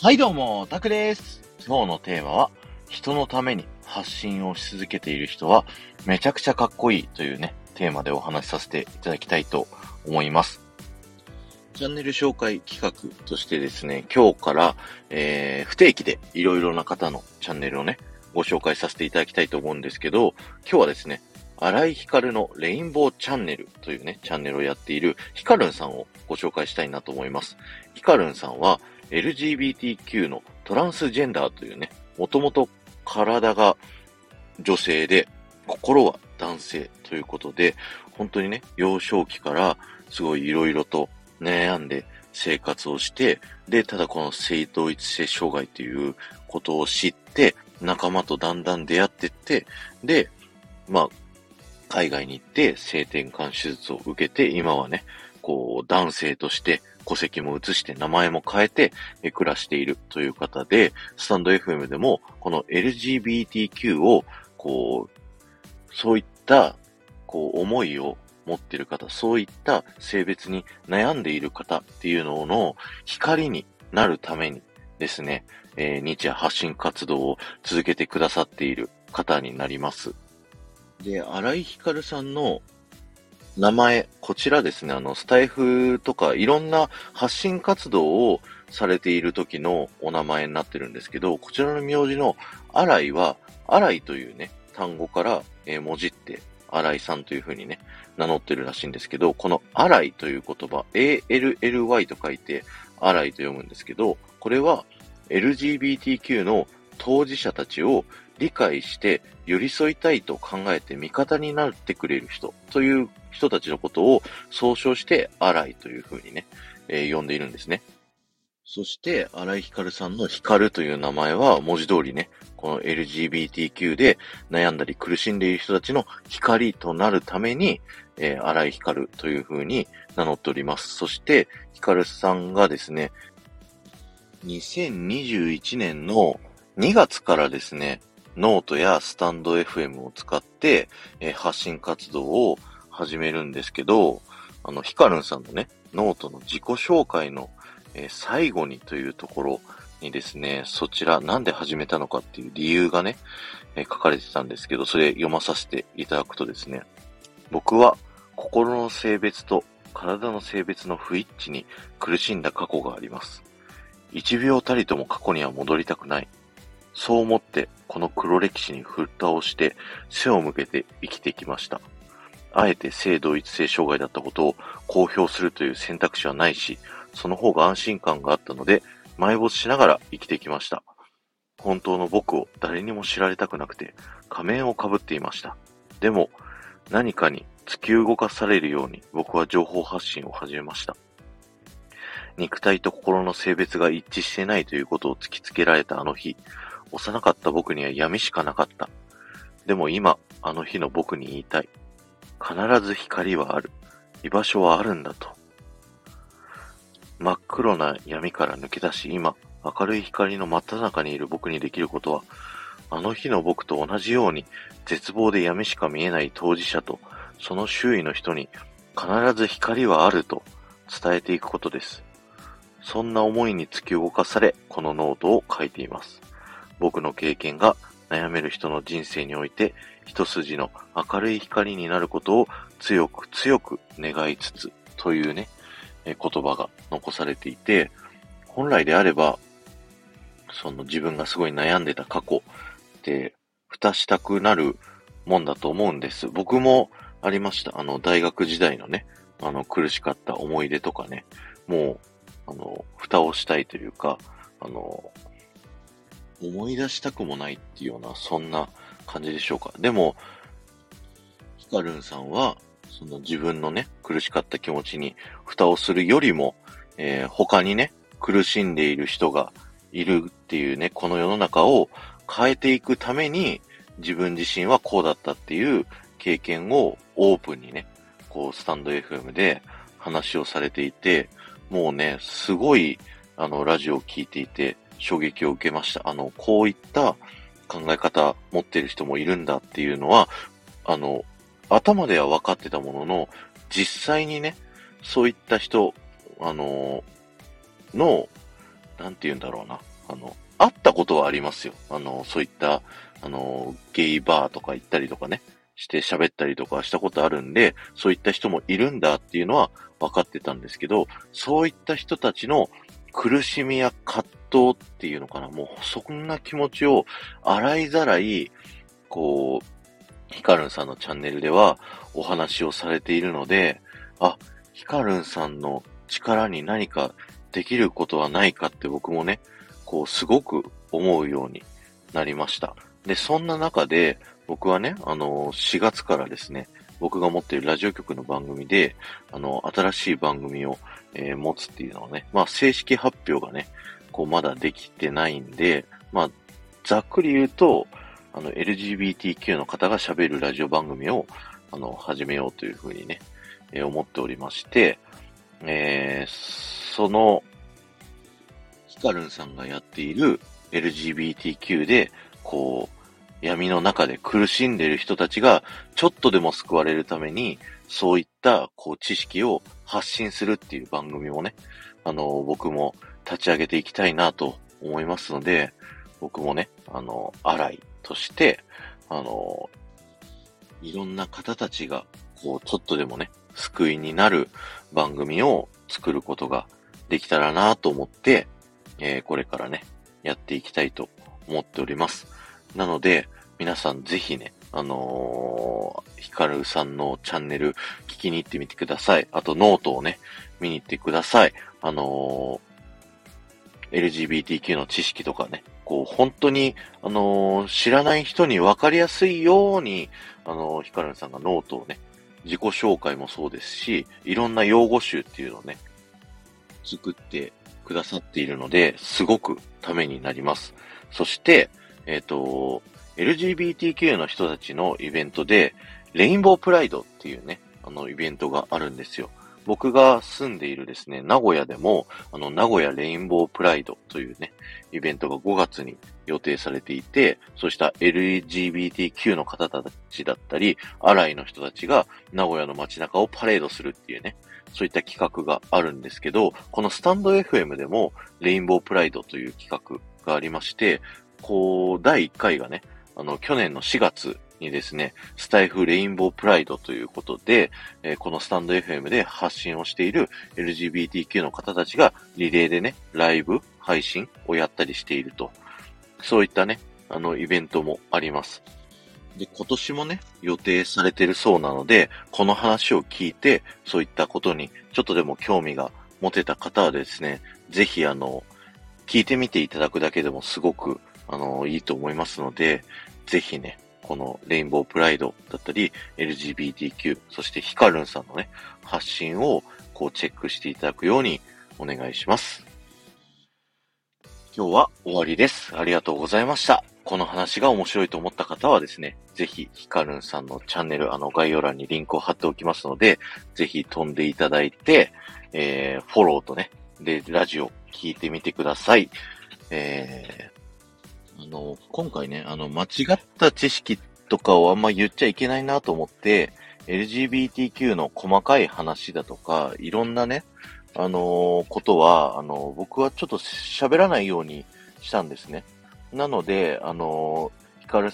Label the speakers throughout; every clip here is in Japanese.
Speaker 1: はいどうも、タクです。今日のテーマは、人のために発信をし続けている人は、めちゃくちゃかっこいいというね、テーマでお話しさせていただきたいと思います。チャンネル紹介企画としてですね、今日から、えー、不定期でいろいろな方のチャンネルをね、ご紹介させていただきたいと思うんですけど、今日はですね、荒井光のレインボーチャンネルというね、チャンネルをやっているヒカルンさんをご紹介したいなと思います。ヒカルンさんは、LGBTQ のトランスジェンダーというね、もともと体が女性で、心は男性ということで、本当にね、幼少期からすごい色々と悩んで生活をして、で、ただこの性同一性障害ということを知って、仲間とだんだん出会ってって、で、まあ、海外に行って性転換手術を受けて、今はね、こう、男性として戸籍も移して名前も変えて暮らしているという方で、スタンド FM でもこの LGBTQ をこう、そういったこう思いを持っている方、そういった性別に悩んでいる方っていうのの光になるためにですね、えー、日夜発信活動を続けてくださっている方になります。で、荒井光さんの名前、こちらですね、あの、スタイフとかいろんな発信活動をされている時のお名前になってるんですけど、こちらの名字の荒井は、荒井というね、単語から、えー、文字って、荒井さんという風にね、名乗ってるらしいんですけど、この荒井という言葉、ALLY と書いて、荒井と読むんですけど、これは LGBTQ の当事者たちを理解して寄り添いたいと考えて味方になってくれる人という人たちのことを総称して荒井というふうにね、えー、呼んでいるんですね。そして、荒井光さんの光という名前は文字通りね、この LGBTQ で悩んだり苦しんでいる人たちの光となるために、えー、荒井光というふうに名乗っております。そして、光さんがですね、2021年の2月からですね、ノートや stand.fm を使って、えー、発信活動を始めるんですけど、あの、ヒカルさんのね、ノートの自己紹介の、えー、最後にというところにですね、そちらなんで始めたのかっていう理由がね、えー、書かれてたんですけど、それ読まさせていただくとですね、僕は心の性別と体の性別の不一致に苦しんだ過去があります。一秒たりとも過去には戻りたくない。そう思ってこの黒歴史に蓋をして背を向けて生きてきました。あえて性同一性障害だったことを公表するという選択肢はないし、その方が安心感があったので、埋没しながら生きてきました。本当の僕を誰にも知られたくなくて仮面をかぶっていました。でも、何かに突き動かされるように僕は情報発信を始めました。肉体と心の性別が一致してないということを突きつけられたあの日、幼かった僕には闇しかなかった。でも今、あの日の僕に言いたい。必ず光はある。居場所はあるんだと。真っ黒な闇から抜け出し、今、明るい光の真っ只中にいる僕にできることは、あの日の僕と同じように、絶望で闇しか見えない当事者と、その周囲の人に、必ず光はあると伝えていくことです。そんな思いに突き動かされ、このノートを書いています。僕の経験が悩める人の人生において一筋の明るい光になることを強く強く願いつつというね、え言葉が残されていて、本来であれば、その自分がすごい悩んでた過去って蓋したくなるもんだと思うんです。僕もありました。あの、大学時代のね、あの、苦しかった思い出とかね、もう、あの、蓋をしたいというか、あの、思い出したくもないっていうような、そんな感じでしょうか。でも、ヒカルンさんは、その自分のね、苦しかった気持ちに蓋をするよりも、えー、他にね、苦しんでいる人がいるっていうね、この世の中を変えていくために、自分自身はこうだったっていう経験をオープンにね、こう、スタンド FM で話をされていて、もうね、すごい、あの、ラジオを聞いていて、衝撃を受けました。あの、こういった考え方持ってる人もいるんだっていうのは、あの、頭では分かってたものの、実際にね、そういった人、あの、の、なんて言うんだろうな。あの、会ったことはありますよ。あの、そういった、あの、ゲイバーとか行ったりとかね、して喋ったりとかしたことあるんで、そういった人もいるんだっていうのは分かってたんですけど、そういった人たちの苦しみや葛藤っていうのかな、もうそんな気持ちを洗いざらい、こう、ヒカルンさんのチャンネルではお話をされているので、あ、ヒカルンさんの力に何かできることはないかって僕もね、こうすごく思うようになりました。で、そんな中で僕はね、あの、4月からですね、僕が持っているラジオ局の番組で、あの、新しい番組を、えー、持つっていうのはね、まあ、正式発表がね、こう、まだできてないんで、まあ、ざっくり言うと、あの、LGBTQ の方が喋るラジオ番組を、あの、始めようというふうにね、えー、思っておりまして、えー、その、ヒカルンさんがやっている LGBTQ で、こう、闇の中で苦しんでいる人たちが、ちょっとでも救われるために、そういった、こう、知識を発信するっていう番組もね、あの、僕も立ち上げていきたいなと思いますので、僕もね、あの、荒いとして、あの、いろんな方たちが、こう、ちょっとでもね、救いになる番組を作ることができたらなと思って、えー、これからね、やっていきたいと思っております。なので、皆さんぜひね、あのー、ヒカルさんのチャンネル聞きに行ってみてください。あとノートをね、見に行ってください。あのー、LGBTQ の知識とかね、こう、本当に、あのー、知らない人に分かりやすいように、あのー、ヒカルさんがノートをね、自己紹介もそうですし、いろんな用語集っていうのをね、作ってくださっているので、すごくためになります。そして、えっ、ー、と、LGBTQ の人たちのイベントで、レインボープライドっていうね、あのイベントがあるんですよ。僕が住んでいるですね、名古屋でも、あの、名古屋レインボープライドというね、イベントが5月に予定されていて、そうした LGBTQ の方たちだったり、アライの人たちが名古屋の街中をパレードするっていうね、そういった企画があるんですけど、このスタンド FM でもレインボープライドという企画がありまして、こう、第1回がね、あの、去年の4月にですね、スタイフレインボープライドということで、えー、このスタンド FM で発信をしている LGBTQ の方たちがリレーでね、ライブ、配信をやったりしていると。そういったね、あの、イベントもあります。で、今年もね、予定されてるそうなので、この話を聞いて、そういったことにちょっとでも興味が持てた方はですね、ぜひあの、聞いてみていただくだけでもすごくあの、いいと思いますので、ぜひね、このレインボープライドだったり、LGBTQ、そしてヒカルンさんのね、発信をこうチェックしていただくようにお願いします。今日は終わりです。ありがとうございました。この話が面白いと思った方はですね、ぜひヒカルンさんのチャンネル、あの概要欄にリンクを貼っておきますので、ぜひ飛んでいただいて、えー、フォローとね、で、ラジオ聞いてみてください。えー、あの、今回ね、あの、間違った知識とかをあんま言っちゃいけないなと思って、LGBTQ の細かい話だとか、いろんなね、あの、ことは、あの、僕はちょっと喋らないようにしたんですね。なので、あの、ヒカル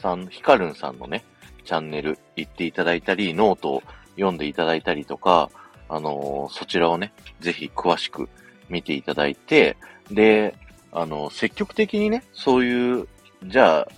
Speaker 1: さん、ヒカルンさんのね、チャンネル行っていただいたり、ノートを読んでいただいたりとか、あのそちらをね、ぜひ詳しく見ていただいて、で、あの、積極的にね、そういう、じゃあ、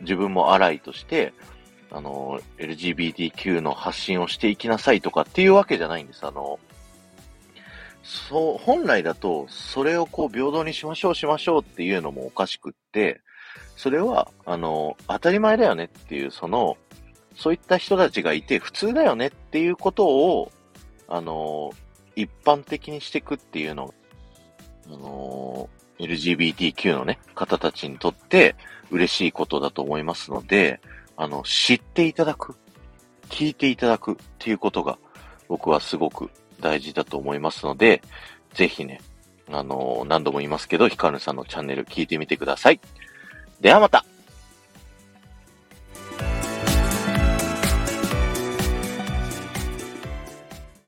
Speaker 1: 自分も荒いとして、あの、LGBTQ の発信をしていきなさいとかっていうわけじゃないんです。あの、そう、本来だと、それをこう平等にしましょうしましょうっていうのもおかしくって、それは、あの、当たり前だよねっていう、その、そういった人たちがいて普通だよねっていうことを、あの、一般的にしていくっていうの、あの、LGBTQ のね、方たちにとって嬉しいことだと思いますので、あの、知っていただく、聞いていただくっていうことが僕はすごく大事だと思いますので、ぜひね、あの、何度も言いますけど、ヒカルさんのチャンネル聞いてみてください。ではまた